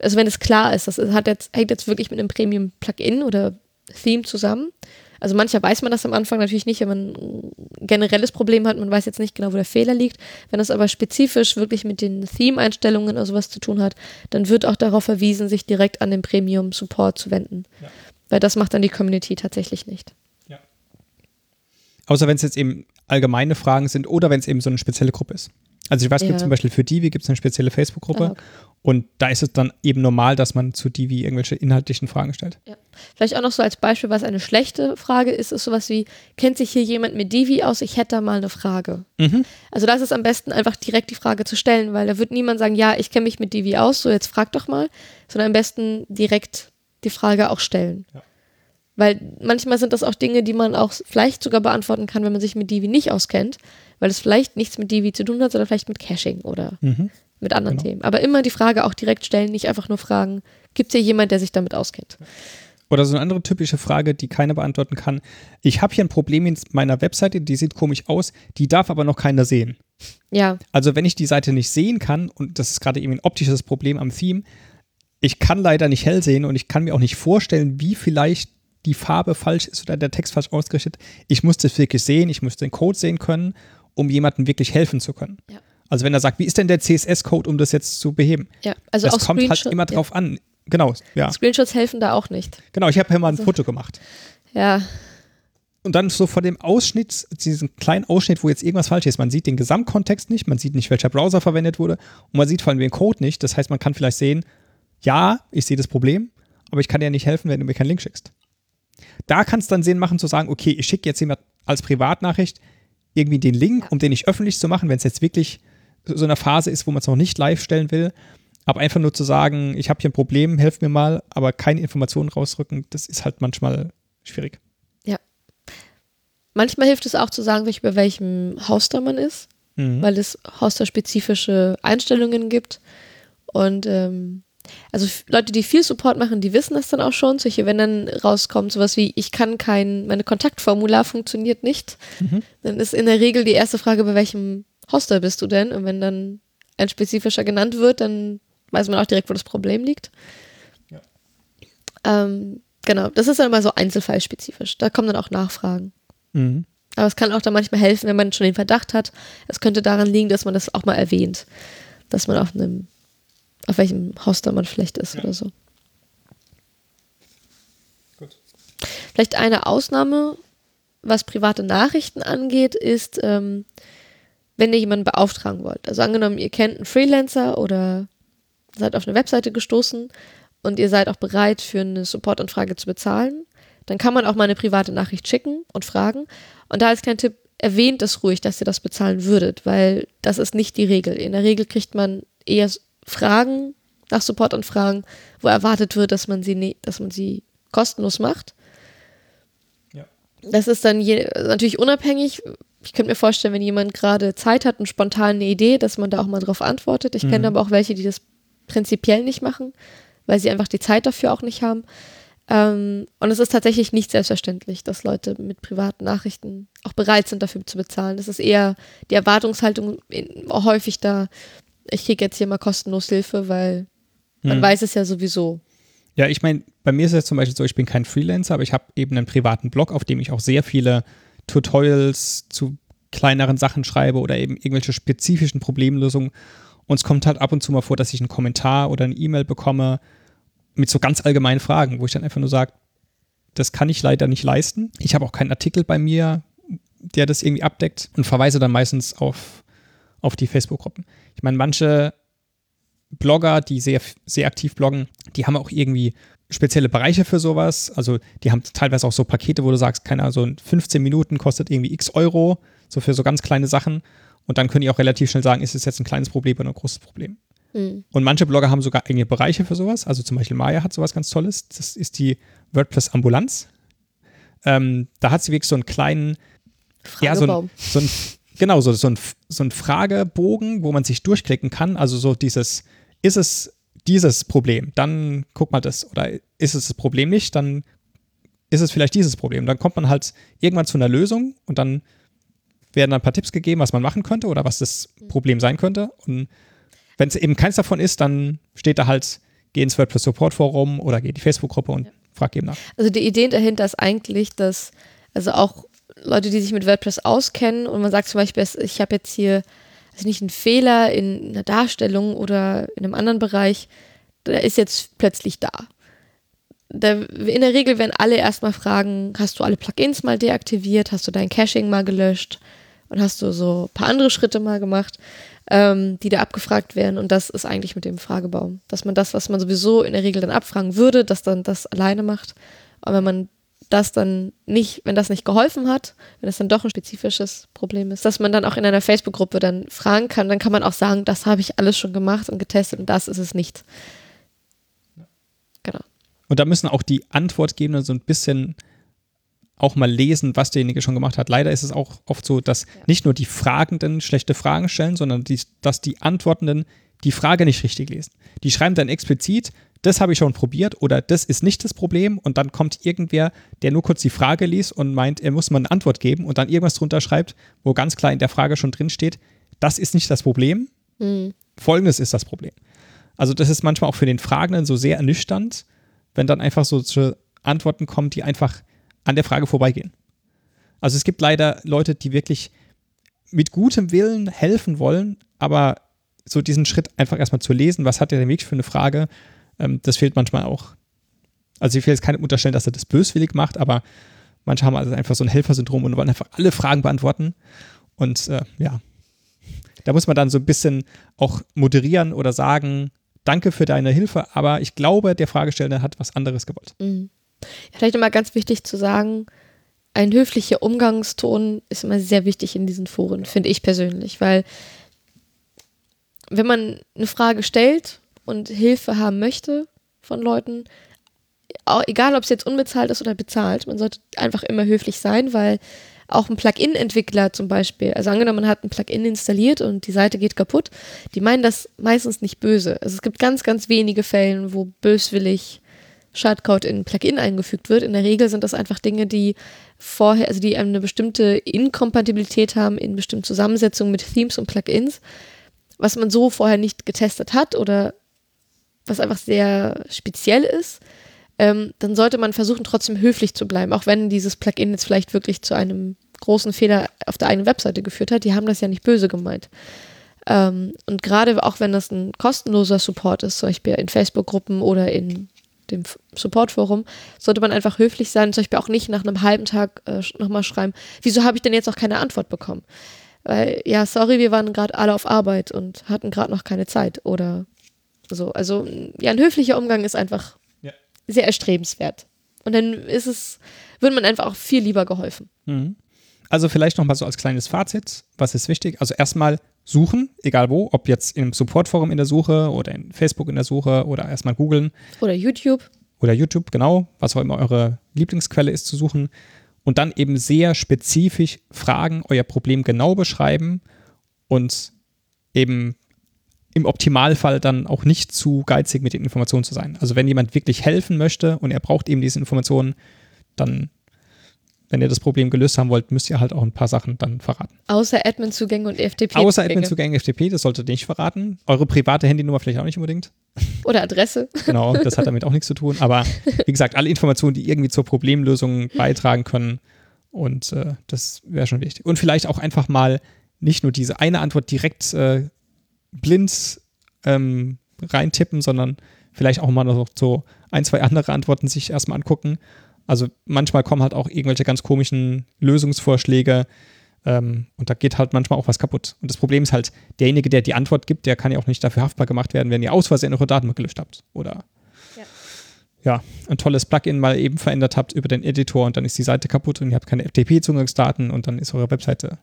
B: also wenn es klar ist, das hat jetzt, hängt jetzt wirklich mit einem Premium-Plugin oder Theme zusammen, also mancher weiß man das am Anfang natürlich nicht, wenn man ein generelles Problem hat, man weiß jetzt nicht genau, wo der Fehler liegt. Wenn das aber spezifisch wirklich mit den Theme-Einstellungen oder sowas zu tun hat, dann wird auch darauf verwiesen, sich direkt an den Premium-Support zu wenden. Ja. Weil das macht dann die Community tatsächlich nicht. Ja.
A: Außer wenn es jetzt eben allgemeine Fragen sind oder wenn es eben so eine spezielle Gruppe ist. Also ich weiß, es ja. gibt zum Beispiel für Divi gibt es eine spezielle Facebook-Gruppe ah, okay. und da ist es dann eben normal, dass man zu Divi irgendwelche inhaltlichen Fragen stellt.
B: Ja. Vielleicht auch noch so als Beispiel, was eine schlechte Frage ist, ist sowas wie, kennt sich hier jemand mit Divi aus? Ich hätte da mal eine Frage. Mhm. Also da ist es am besten einfach direkt die Frage zu stellen, weil da wird niemand sagen, ja, ich kenne mich mit Divi aus, so jetzt frag doch mal, sondern am besten direkt die Frage auch stellen. Ja. Weil manchmal sind das auch Dinge, die man auch vielleicht sogar beantworten kann, wenn man sich mit Divi nicht auskennt, weil es vielleicht nichts mit Divi zu tun hat, sondern vielleicht mit Caching oder mhm. mit anderen genau. Themen. Aber immer die Frage auch direkt stellen, nicht einfach nur fragen, gibt es hier jemand, der sich damit auskennt?
A: Oder so eine andere typische Frage, die keiner beantworten kann. Ich habe hier ein Problem in meiner Webseite, die sieht komisch aus, die darf aber noch keiner sehen.
B: Ja.
A: Also wenn ich die Seite nicht sehen kann, und das ist gerade eben ein optisches Problem am Theme, ich kann leider nicht hell sehen und ich kann mir auch nicht vorstellen, wie vielleicht die Farbe falsch ist oder der Text falsch ausgerichtet. Ich muss das wirklich sehen, ich muss den Code sehen können, um jemandem wirklich helfen zu können. Ja. Also wenn er sagt, wie ist denn der CSS-Code, um das jetzt zu beheben?
B: Ja, also
A: das kommt halt immer drauf ja. an. Genau, ja.
B: Screenshots helfen da auch nicht.
A: Genau, ich habe ja mal ein also, Foto gemacht.
B: Ja.
A: Und dann so vor dem Ausschnitt, diesen kleinen Ausschnitt, wo jetzt irgendwas falsch ist. Man sieht den Gesamtkontext nicht, man sieht nicht, welcher Browser verwendet wurde und man sieht vor allem den Code nicht. Das heißt, man kann vielleicht sehen, ja, ich sehe das Problem, aber ich kann dir nicht helfen, wenn du mir keinen Link schickst. Da kann es dann Sinn machen zu sagen, okay, ich schicke jetzt jemand als Privatnachricht irgendwie den Link, um den nicht öffentlich zu machen, wenn es jetzt wirklich so eine Phase ist, wo man es noch nicht live stellen will. Aber einfach nur zu sagen, ich habe hier ein Problem, helft mir mal, aber keine Informationen rausrücken, das ist halt manchmal schwierig.
B: Ja. Manchmal hilft es auch zu sagen, bei welchem Hoster man ist, mhm. weil es hoster-spezifische Einstellungen gibt. Und ähm, also Leute, die viel Support machen, die wissen das dann auch schon. Solche, wenn dann rauskommt, sowas wie, ich kann kein, meine Kontaktformular funktioniert nicht, mhm. dann ist in der Regel die erste Frage, bei welchem Hoster bist du denn? Und wenn dann ein spezifischer genannt wird, dann weiß man auch direkt, wo das Problem liegt. Ja. Ähm, genau, das ist dann immer so einzelfallspezifisch. Da kommen dann auch Nachfragen. Mhm. Aber es kann auch dann manchmal helfen, wenn man schon den Verdacht hat, es könnte daran liegen, dass man das auch mal erwähnt. Dass man auf einem auf welchem Hoster man vielleicht ist ja. oder so. Gut. Vielleicht eine Ausnahme, was private Nachrichten angeht, ist, ähm, wenn ihr jemanden beauftragen wollt. Also angenommen, ihr kennt einen Freelancer oder seid auf eine Webseite gestoßen und ihr seid auch bereit, für eine Supportanfrage zu bezahlen, dann kann man auch mal eine private Nachricht schicken und fragen. Und da als kleiner Tipp, erwähnt es ruhig, dass ihr das bezahlen würdet, weil das ist nicht die Regel. In der Regel kriegt man eher Fragen, nach Supportanfragen, wo erwartet wird, dass man sie, ne dass man sie kostenlos macht. Ja. Das ist dann natürlich unabhängig. Ich könnte mir vorstellen, wenn jemand gerade Zeit hat und spontan eine Idee, dass man da auch mal drauf antwortet. Ich mhm. kenne aber auch welche, die das prinzipiell nicht machen, weil sie einfach die Zeit dafür auch nicht haben. Ähm, und es ist tatsächlich nicht selbstverständlich, dass Leute mit privaten Nachrichten auch bereit sind, dafür zu bezahlen. Das ist eher die Erwartungshaltung häufig da, ich kriege jetzt hier mal kostenlos Hilfe, weil man hm. weiß es ja sowieso.
A: Ja, ich meine, bei mir ist es zum Beispiel so, ich bin kein Freelancer, aber ich habe eben einen privaten Blog, auf dem ich auch sehr viele Tutorials zu kleineren Sachen schreibe oder eben irgendwelche spezifischen Problemlösungen. Und es kommt halt ab und zu mal vor, dass ich einen Kommentar oder eine E-Mail bekomme mit so ganz allgemeinen Fragen, wo ich dann einfach nur sage, das kann ich leider nicht leisten. Ich habe auch keinen Artikel bei mir, der das irgendwie abdeckt und verweise dann meistens auf auf die Facebook-Gruppen. Ich meine, manche Blogger, die sehr, sehr aktiv bloggen, die haben auch irgendwie spezielle Bereiche für sowas. Also die haben teilweise auch so Pakete, wo du sagst, keine Ahnung, so 15 Minuten kostet irgendwie x Euro, so für so ganz kleine Sachen. Und dann können die auch relativ schnell sagen, ist es jetzt ein kleines Problem oder ein großes Problem. Mhm. Und manche Blogger haben sogar eigene Bereiche für sowas. Also zum Beispiel Maya hat sowas ganz Tolles. Das ist die WordPress-Ambulanz. Ähm, da hat sie wirklich so einen kleinen, ja, so, ein, so ein Genau, so, so, ein, so ein Fragebogen, wo man sich durchklicken kann. Also so dieses, ist es dieses Problem? Dann guck mal das. Oder ist es das Problem nicht? Dann ist es vielleicht dieses Problem. Dann kommt man halt irgendwann zu einer Lösung und dann werden ein paar Tipps gegeben, was man machen könnte oder was das Problem sein könnte. Und wenn es eben keins davon ist, dann steht da halt, geh ins WordPress Support Forum oder geh in die Facebook-Gruppe und ja. frag eben nach.
B: Also die Idee dahinter ist eigentlich, dass also auch Leute, die sich mit WordPress auskennen und man sagt zum Beispiel, ich habe jetzt hier also nicht einen Fehler in einer Darstellung oder in einem anderen Bereich, der ist jetzt plötzlich da. in der Regel werden alle erstmal fragen, hast du alle Plugins mal deaktiviert, hast du dein Caching mal gelöscht und hast du so ein paar andere Schritte mal gemacht, ähm, die da abgefragt werden und das ist eigentlich mit dem Fragebaum, dass man das, was man sowieso in der Regel dann abfragen würde, dass dann das alleine macht. Aber wenn man das dann nicht, wenn das nicht geholfen hat, wenn es dann doch ein spezifisches Problem ist, dass man dann auch in einer Facebook-Gruppe dann fragen kann, dann kann man auch sagen, das habe ich alles schon gemacht und getestet und das ist es nicht.
A: Genau. Und da müssen auch die Antwortgebenden so ein bisschen auch mal lesen, was derjenige schon gemacht hat. Leider ist es auch oft so, dass ja. nicht nur die Fragenden schlechte Fragen stellen, sondern die, dass die Antwortenden die Frage nicht richtig lesen. Die schreiben dann explizit, das habe ich schon probiert oder das ist nicht das Problem und dann kommt irgendwer, der nur kurz die Frage liest und meint, er muss mal eine Antwort geben und dann irgendwas drunter schreibt, wo ganz klar in der Frage schon drin steht, das ist nicht das Problem, mhm. folgendes ist das Problem. Also das ist manchmal auch für den Fragenden so sehr ernüchternd, wenn dann einfach so Antworten kommen, die einfach an der Frage vorbeigehen. Also es gibt leider Leute, die wirklich mit gutem Willen helfen wollen, aber so diesen Schritt einfach erstmal zu lesen, was hat der denn wirklich für eine Frage, ähm, das fehlt manchmal auch. Also ich will jetzt keine unterstellen, dass er das böswillig macht, aber manche haben also einfach so ein Helfersyndrom und wollen einfach alle Fragen beantworten. Und äh, ja, da muss man dann so ein bisschen auch moderieren oder sagen, danke für deine Hilfe, aber ich glaube, der Fragestellende hat was anderes gewollt. Mhm.
B: Ja, vielleicht nochmal ganz wichtig zu sagen, ein höflicher Umgangston ist immer sehr wichtig in diesen Foren, finde ich persönlich, weil wenn man eine Frage stellt und Hilfe haben möchte von Leuten, egal ob es jetzt unbezahlt ist oder bezahlt, man sollte einfach immer höflich sein, weil auch ein Plugin-Entwickler zum Beispiel, also angenommen, man hat ein Plugin installiert und die Seite geht kaputt, die meinen das meistens nicht böse. Also es gibt ganz, ganz wenige Fälle, wo böswillig Schadcode in ein Plugin eingefügt wird. In der Regel sind das einfach Dinge, die vorher, also die eine bestimmte Inkompatibilität haben in bestimmten Zusammensetzungen mit Themes und Plugins, was man so vorher nicht getestet hat oder was einfach sehr speziell ist ähm, dann sollte man versuchen, trotzdem höflich zu bleiben, auch wenn dieses Plugin jetzt vielleicht wirklich zu einem großen Fehler auf der eigenen Webseite geführt hat. Die haben das ja nicht böse gemeint. Ähm, und gerade auch wenn das ein kostenloser Support ist, zum Beispiel in Facebook-Gruppen oder in dem Supportforum, sollte man einfach höflich sein, zum Beispiel auch nicht nach einem halben Tag äh, nochmal schreiben, wieso habe ich denn jetzt noch keine Antwort bekommen? Weil, ja, sorry, wir waren gerade alle auf Arbeit und hatten gerade noch keine Zeit oder so. Also, ja, ein höflicher Umgang ist einfach sehr erstrebenswert. Und dann ist es, wird man einfach auch viel lieber geholfen.
A: Mhm. Also vielleicht nochmal so als kleines Fazit, was ist wichtig? Also erstmal suchen, egal wo, ob jetzt im Supportforum in der Suche oder in Facebook in der Suche oder erstmal googeln.
B: Oder YouTube.
A: Oder YouTube, genau, was auch immer eure Lieblingsquelle ist zu suchen. Und dann eben sehr spezifisch fragen, euer Problem genau beschreiben und eben im Optimalfall dann auch nicht zu geizig mit den Informationen zu sein. Also wenn jemand wirklich helfen möchte und er braucht eben diese Informationen, dann, wenn ihr das Problem gelöst haben wollt, müsst ihr halt auch ein paar Sachen dann verraten.
B: Außer Admin-Zugänge und FTP.
A: Außer Admin-Zugänge, FTP, das solltet ihr nicht verraten. Eure private Handynummer vielleicht auch nicht unbedingt.
B: Oder Adresse.
A: Genau, das hat damit auch nichts zu tun. Aber wie gesagt, alle Informationen, die irgendwie zur Problemlösung beitragen können. Und äh, das wäre schon wichtig. Und vielleicht auch einfach mal nicht nur diese eine Antwort direkt äh, blind ähm, reintippen, sondern vielleicht auch mal noch so ein, zwei andere Antworten sich erstmal angucken. Also manchmal kommen halt auch irgendwelche ganz komischen Lösungsvorschläge ähm, und da geht halt manchmal auch was kaputt. Und das Problem ist halt, derjenige, der die Antwort gibt, der kann ja auch nicht dafür haftbar gemacht werden, wenn ihr aus Versehen eure Datenbank gelöscht habt. Oder ja. ja, ein tolles Plugin mal eben verändert habt über den Editor und dann ist die Seite kaputt und ihr habt keine FTP-Zugangsdaten und dann ist eure Webseite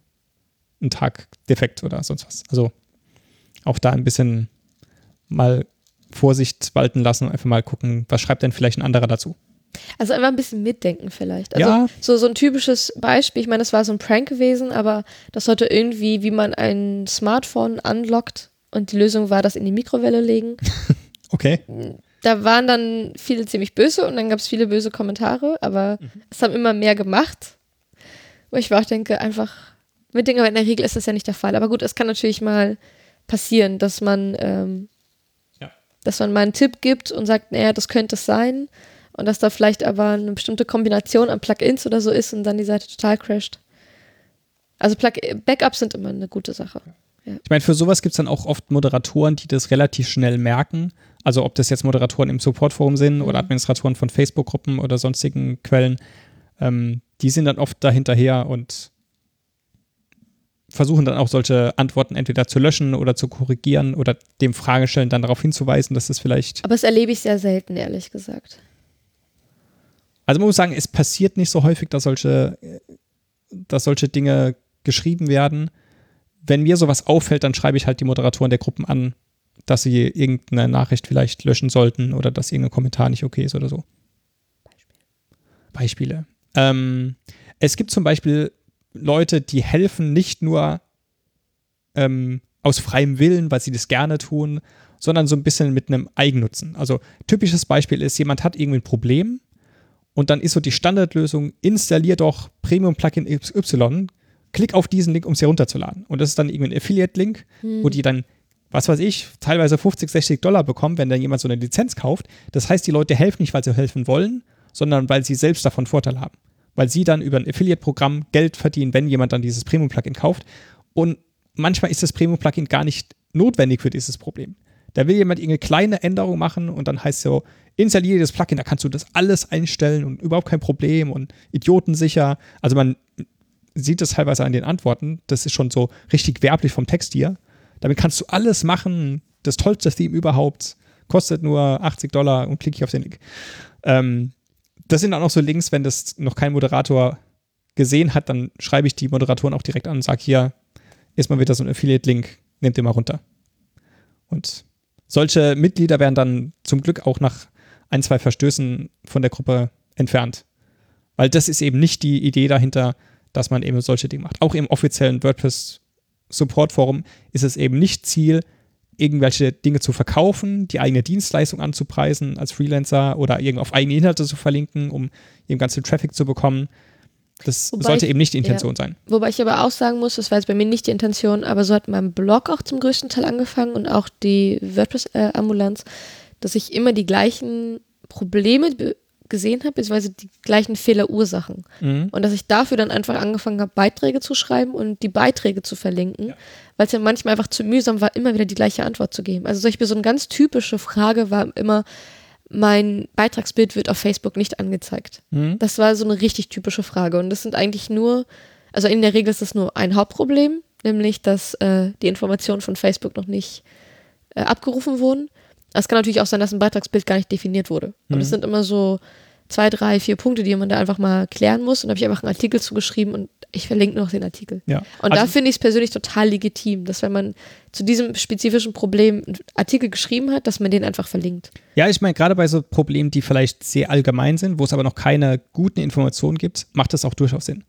A: ein Tag defekt oder sonst was. Also auch da ein bisschen mal Vorsicht walten lassen und einfach mal gucken, was schreibt denn vielleicht ein anderer dazu.
B: Also einfach ein bisschen mitdenken vielleicht. Also
A: ja.
B: so, so ein typisches Beispiel, ich meine, das war so ein Prank gewesen, aber das sollte irgendwie, wie man ein Smartphone unlockt und die Lösung war, das in die Mikrowelle legen.
A: okay.
B: Da waren dann viele ziemlich böse und dann gab es viele böse Kommentare, aber mhm. es haben immer mehr gemacht. Wo ich auch denke, einfach mitdenken, aber in der Regel ist das ja nicht der Fall. Aber gut, es kann natürlich mal passieren, dass man, ähm, ja. dass man mal einen Tipp gibt und sagt, naja, das könnte es sein und dass da vielleicht aber eine bestimmte Kombination an Plugins oder so ist und dann die Seite total crasht. Also Plug Backups sind immer eine gute Sache.
A: Ja. Ich meine, für sowas gibt es dann auch oft Moderatoren, die das relativ schnell merken. Also ob das jetzt Moderatoren im Supportforum sind mhm. oder Administratoren von Facebook-Gruppen oder sonstigen Quellen, ähm, die sind dann oft dahinterher und versuchen dann auch solche Antworten entweder zu löschen oder zu korrigieren oder dem Fragestellen dann darauf hinzuweisen, dass es vielleicht.
B: Aber das erlebe ich sehr selten, ehrlich gesagt.
A: Also man muss sagen, es passiert nicht so häufig, dass solche, dass solche Dinge geschrieben werden. Wenn mir sowas auffällt, dann schreibe ich halt die Moderatoren der Gruppen an, dass sie irgendeine Nachricht vielleicht löschen sollten oder dass irgendein Kommentar nicht okay ist oder so. Beispiele. Beispiele. Ähm, es gibt zum Beispiel Leute, die helfen nicht nur ähm, aus freiem Willen, weil sie das gerne tun, sondern so ein bisschen mit einem Eigennutzen. Also typisches Beispiel ist, jemand hat irgendwie ein Problem und dann ist so die Standardlösung, installier doch Premium-Plugin XY, klick auf diesen Link, um es herunterzuladen. Und das ist dann irgendwie ein Affiliate-Link, hm. wo die dann, was weiß ich, teilweise 50, 60 Dollar bekommen, wenn dann jemand so eine Lizenz kauft. Das heißt, die Leute helfen nicht, weil sie helfen wollen, sondern weil sie selbst davon Vorteil haben weil sie dann über ein Affiliate-Programm Geld verdienen, wenn jemand dann dieses Premium-Plugin kauft. Und manchmal ist das Premium-Plugin gar nicht notwendig für dieses Problem. Da will jemand irgendeine kleine Änderung machen und dann heißt so, installiere das Plugin, da kannst du das alles einstellen und überhaupt kein Problem und idiotensicher. Also man sieht das teilweise an den Antworten, das ist schon so richtig werblich vom Text hier. Damit kannst du alles machen, das tollste Theme überhaupt, kostet nur 80 Dollar und klicke ich auf den Link. Ähm, das sind dann auch so Links, wenn das noch kein Moderator gesehen hat, dann schreibe ich die Moderatoren auch direkt an und sage, hier ist mal wieder so ein Affiliate-Link, nehmt den mal runter. Und solche Mitglieder werden dann zum Glück auch nach ein, zwei Verstößen von der Gruppe entfernt. Weil das ist eben nicht die Idee dahinter, dass man eben solche Dinge macht. Auch im offiziellen WordPress Support Forum ist es eben nicht Ziel, irgendwelche Dinge zu verkaufen, die eigene Dienstleistung anzupreisen als Freelancer oder auf eigene Inhalte zu verlinken, um eben ganzen Traffic zu bekommen. Das wobei sollte ich, eben nicht die Intention ja. sein.
B: Wobei ich aber auch sagen muss, das war jetzt bei mir nicht die Intention, aber so hat mein Blog auch zum größten Teil angefangen und auch die WordPress-Ambulanz, dass ich immer die gleichen Probleme gesehen habe, beziehungsweise die gleichen Fehlerursachen. Mhm. Und dass ich dafür dann einfach angefangen habe, Beiträge zu schreiben und die Beiträge zu verlinken, ja. weil es ja manchmal einfach zu mühsam war, immer wieder die gleiche Antwort zu geben. Also zum Beispiel so eine ganz typische Frage war immer, mein Beitragsbild wird auf Facebook nicht angezeigt. Mhm. Das war so eine richtig typische Frage. Und das sind eigentlich nur, also in der Regel ist das nur ein Hauptproblem, nämlich dass äh, die Informationen von Facebook noch nicht äh, abgerufen wurden. Es kann natürlich auch sein, dass ein Beitragsbild gar nicht definiert wurde. Und es mhm. sind immer so zwei, drei, vier Punkte, die man da einfach mal klären muss. Und da habe ich einfach einen Artikel zugeschrieben und ich verlinke noch den Artikel.
A: Ja.
B: Und also, da finde ich es persönlich total legitim, dass wenn man zu diesem spezifischen Problem einen Artikel geschrieben hat, dass man den einfach verlinkt.
A: Ja, ich meine, gerade bei so Problemen, die vielleicht sehr allgemein sind, wo es aber noch keine guten Informationen gibt, macht das auch durchaus Sinn.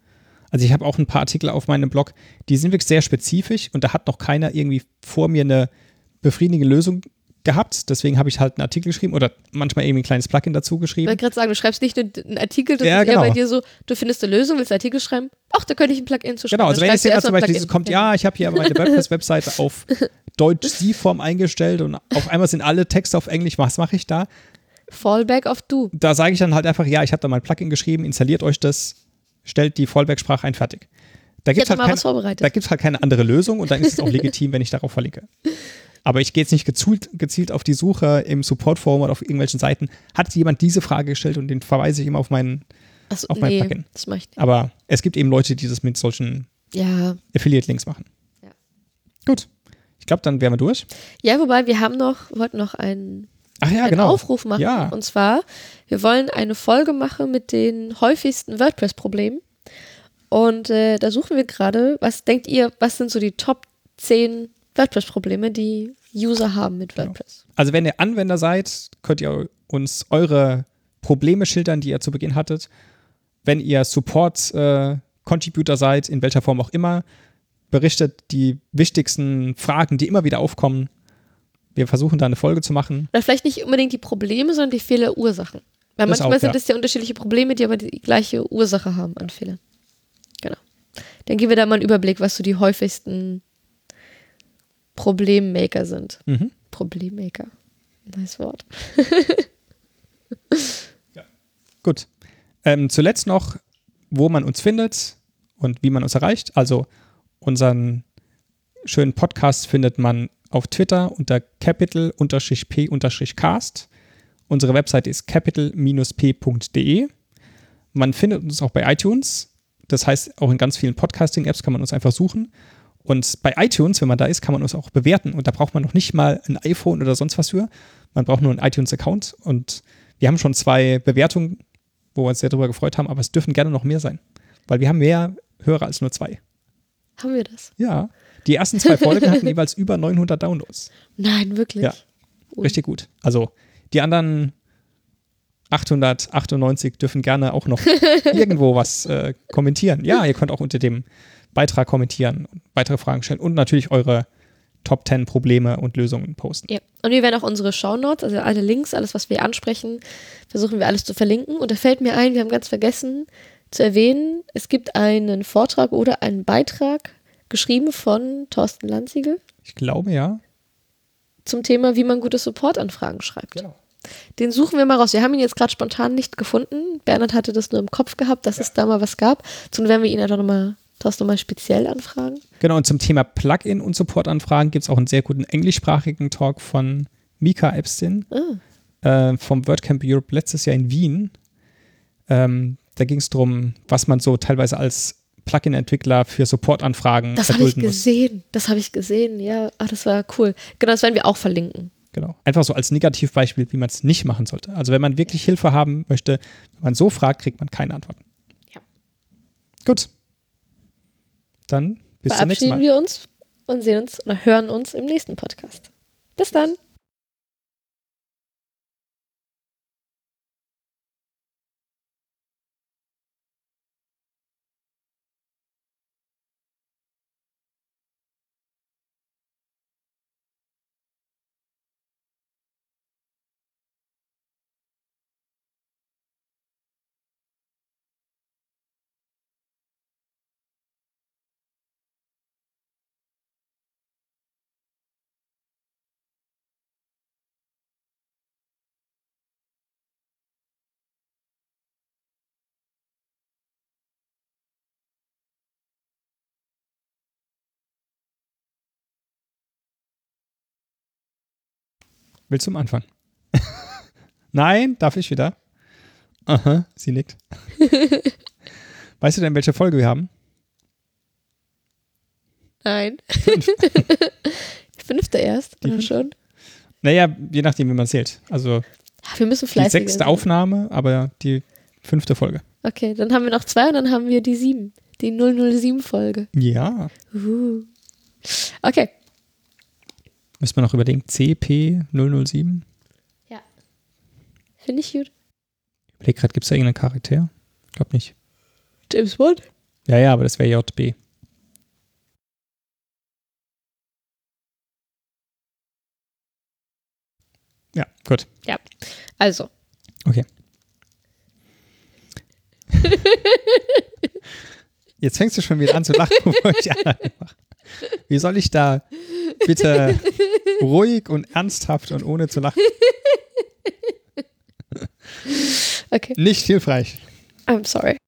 A: Also ich habe auch ein paar Artikel auf meinem Blog, die sind wirklich sehr spezifisch und da hat noch keiner irgendwie vor mir eine befriedigende Lösung gehabt, deswegen habe ich halt einen Artikel geschrieben oder manchmal irgendwie ein kleines Plugin dazu geschrieben. Ich
B: wollte gerade sagen, du schreibst nicht einen Artikel, das
A: ja,
B: ist
A: genau.
B: eher bei dir so, du findest eine Lösung, willst einen Artikel schreiben, ach, da könnte ich ein Plugin zu schreiben.
A: Genau, also wenn jetzt jemand zum Beispiel dieses kommt, ja, ich habe hier meine WordPress-Webseite auf Deutsch-Sie-Form eingestellt und auf einmal sind alle Texte auf Englisch, was mache ich da?
B: Fallback auf du.
A: Da sage ich dann halt einfach, ja, ich habe da mein Plugin geschrieben, installiert euch das, stellt die Fallback-Sprache ein, fertig. Da gibt es halt, halt keine andere Lösung und dann ist es auch legitim, wenn ich darauf verlinke. Aber ich gehe jetzt nicht gezielt, gezielt auf die Suche im Support-Forum oder auf irgendwelchen Seiten. Hat jemand diese Frage gestellt und den verweise ich immer auf meinen
B: so,
A: auf mein
B: nee,
A: Plugin.
B: Das mache ich nicht.
A: Aber es gibt eben Leute, die das mit solchen
B: ja.
A: Affiliate-Links machen.
B: Ja.
A: Gut. Ich glaube, dann wären wir durch.
B: Ja, wobei wir haben noch, wollten noch einen,
A: ja,
B: einen
A: genau.
B: Aufruf machen.
A: Ja.
B: Und zwar, wir wollen eine Folge machen mit den häufigsten WordPress-Problemen. Und äh, da suchen wir gerade, was denkt ihr, was sind so die Top 10 WordPress-Probleme, die User haben mit genau. WordPress.
A: Genau. Also wenn ihr Anwender seid, könnt ihr uns eure Probleme schildern, die ihr zu Beginn hattet. Wenn ihr Support-Contributor äh, seid, in welcher Form auch immer, berichtet die wichtigsten Fragen, die immer wieder aufkommen. Wir versuchen da eine Folge zu machen.
B: Oder vielleicht nicht unbedingt die Probleme, sondern die Fehlerursachen. Weil das manchmal auch, sind es ja. ja unterschiedliche Probleme, die aber die gleiche Ursache haben an Fehlern. Genau. Dann geben wir da mal einen Überblick, was so die häufigsten Problemmaker sind.
A: Mhm.
B: Problemmaker. Nice Wort.
A: ja. Gut. Ähm, zuletzt noch, wo man uns findet und wie man uns erreicht. Also unseren schönen Podcast findet man auf Twitter unter capital-p-cast. Unsere Webseite ist capital-p.de. Man findet uns auch bei iTunes. Das heißt, auch in ganz vielen Podcasting-Apps kann man uns einfach suchen. Und bei iTunes, wenn man da ist, kann man uns auch bewerten. Und da braucht man noch nicht mal ein iPhone oder sonst was für. Man braucht nur einen iTunes-Account. Und wir haben schon zwei Bewertungen, wo wir uns sehr darüber gefreut haben, aber es dürfen gerne noch mehr sein. Weil wir haben mehr Hörer als nur zwei.
B: Haben wir das?
A: Ja. Die ersten zwei Folgen hatten jeweils über 900 Downloads.
B: Nein, wirklich?
A: Ja. Ui. Richtig gut. Also die anderen 898 dürfen gerne auch noch irgendwo was äh, kommentieren. Ja, ihr könnt auch unter dem Beitrag kommentieren, weitere Fragen stellen und natürlich eure Top 10 Probleme und Lösungen posten.
B: Ja. Und wir werden auch unsere Shownotes, also alle Links, alles, was wir ansprechen, versuchen wir alles zu verlinken. Und da fällt mir ein, wir haben ganz vergessen zu erwähnen, es gibt einen Vortrag oder einen Beitrag geschrieben von Thorsten Lanziegel.
A: Ich glaube, ja.
B: Zum Thema, wie man gute Supportanfragen schreibt.
A: Genau.
B: Den suchen wir mal raus. Wir haben ihn jetzt gerade spontan nicht gefunden. Bernhard hatte das nur im Kopf gehabt, dass ja. es da mal was gab. Zum werden wir ihn einfach nochmal Hast du mal speziell Anfragen?
A: Genau, und zum Thema Plugin und Supportanfragen gibt es auch einen sehr guten englischsprachigen Talk von Mika Epstein oh. äh, vom WordCamp Europe letztes Jahr in Wien. Ähm, da ging es darum, was man so teilweise als Plugin-Entwickler für Supportanfragen
B: Das habe ich gesehen, muss. das habe ich gesehen, ja. Ach, das war cool. Genau, das werden wir auch verlinken.
A: Genau. Einfach so als Negativbeispiel, wie man es nicht machen sollte. Also wenn man wirklich Hilfe haben möchte, wenn man so fragt, kriegt man keine Antworten. Gut. Dann bis zum nächsten
B: Verabschieden
A: Mal.
B: wir uns und sehen uns oder hören uns im nächsten Podcast. Bis dann.
A: Willst du am Anfang? Nein, darf ich wieder? Aha, sie nickt. weißt du denn, welche Folge wir haben?
B: Nein. Fünfte erst,
A: Die
B: oder
A: fünfte?
B: schon?
A: Naja, je nachdem, wie man zählt. Also
B: wir müssen
A: die
B: fleißig
A: sechste
B: sein.
A: Aufnahme, aber die fünfte Folge.
B: Okay, dann haben wir noch zwei und dann haben wir die sieben. Die 007-Folge.
A: Ja.
B: Uh. Okay.
A: Müssen wir noch überlegen. CP007?
B: Finde ich gut.
A: Überleg gerade, gibt es da irgendeinen Charakter? Ich glaube nicht.
B: James Bond?
A: Ja, ja, aber das wäre JB. Ja, gut.
B: Also.
A: Okay. Jetzt fängst du schon wieder an zu lachen, bevor ich die anderen mache. Wie soll ich da bitte ruhig und ernsthaft und ohne zu lachen?
B: Okay.
A: Nicht hilfreich.
B: I'm sorry.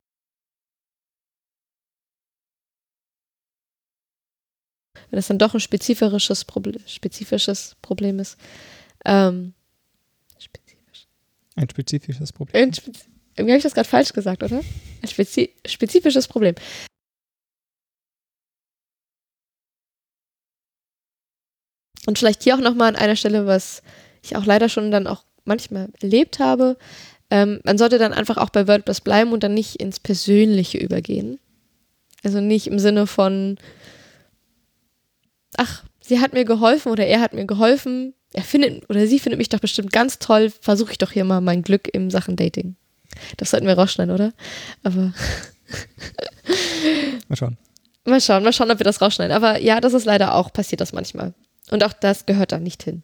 B: Wenn es dann doch ein spezifisches Problem, spezifisches Problem ist. Ähm, spezifisch.
A: Ein spezifisches Problem.
B: Ein spez irgendwie habe ich das gerade falsch gesagt, oder? Ein spezi spezifisches Problem. Und vielleicht hier auch nochmal an einer Stelle, was ich auch leider schon dann auch manchmal erlebt habe. Ähm, man sollte dann einfach auch bei WordPress bleiben und dann nicht ins Persönliche übergehen. Also nicht im Sinne von, ach, sie hat mir geholfen oder er hat mir geholfen. Er findet oder sie findet mich doch bestimmt ganz toll. Versuche ich doch hier mal mein Glück in Sachen Dating. Das sollten wir rausschneiden, oder? Aber
A: Mal schauen.
B: mal schauen, mal schauen, ob wir das rausschneiden. Aber ja, das ist leider auch, passiert das manchmal. Und auch das gehört da nicht hin.